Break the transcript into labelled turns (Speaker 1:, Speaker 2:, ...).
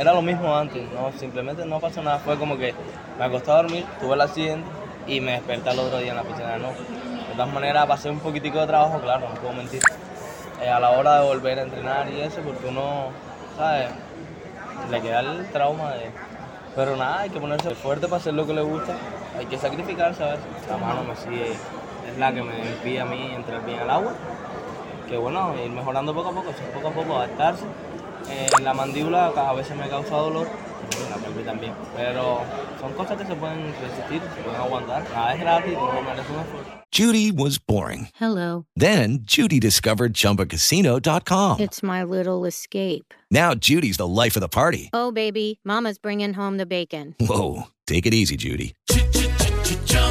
Speaker 1: era lo mismo antes, no, simplemente no pasó nada, fue como que me acosté a dormir, tuve el accidente y me desperté el otro día en la piscina, no. De todas maneras pasé un poquitico de trabajo, claro, no puedo mentir, eh, a la hora de volver a entrenar y eso, porque uno, ¿sabes? Le queda el trauma de... Pero nada, hay que ponerse fuerte para hacer lo que le gusta, hay que sacrificarse a veces. La mano me sigue, es la que me impide a mí entrar bien al agua, que bueno, ir mejorando poco a poco, poco a poco adaptarse. Eh, la mandíbula a veces me causa dolor, y la pelvis también, pero son cosas que se pueden resistir, se pueden aguantar. Nada es gratis, no merece un esfuerzo.
Speaker 2: Judy was boring.
Speaker 3: Hello.
Speaker 2: Then Judy discovered ChumbaCasino.com.
Speaker 3: It's my little escape.
Speaker 2: Now Judy's the life of the party.
Speaker 3: Oh, baby, Mama's bringing home the bacon.
Speaker 2: Whoa, take it easy, Judy.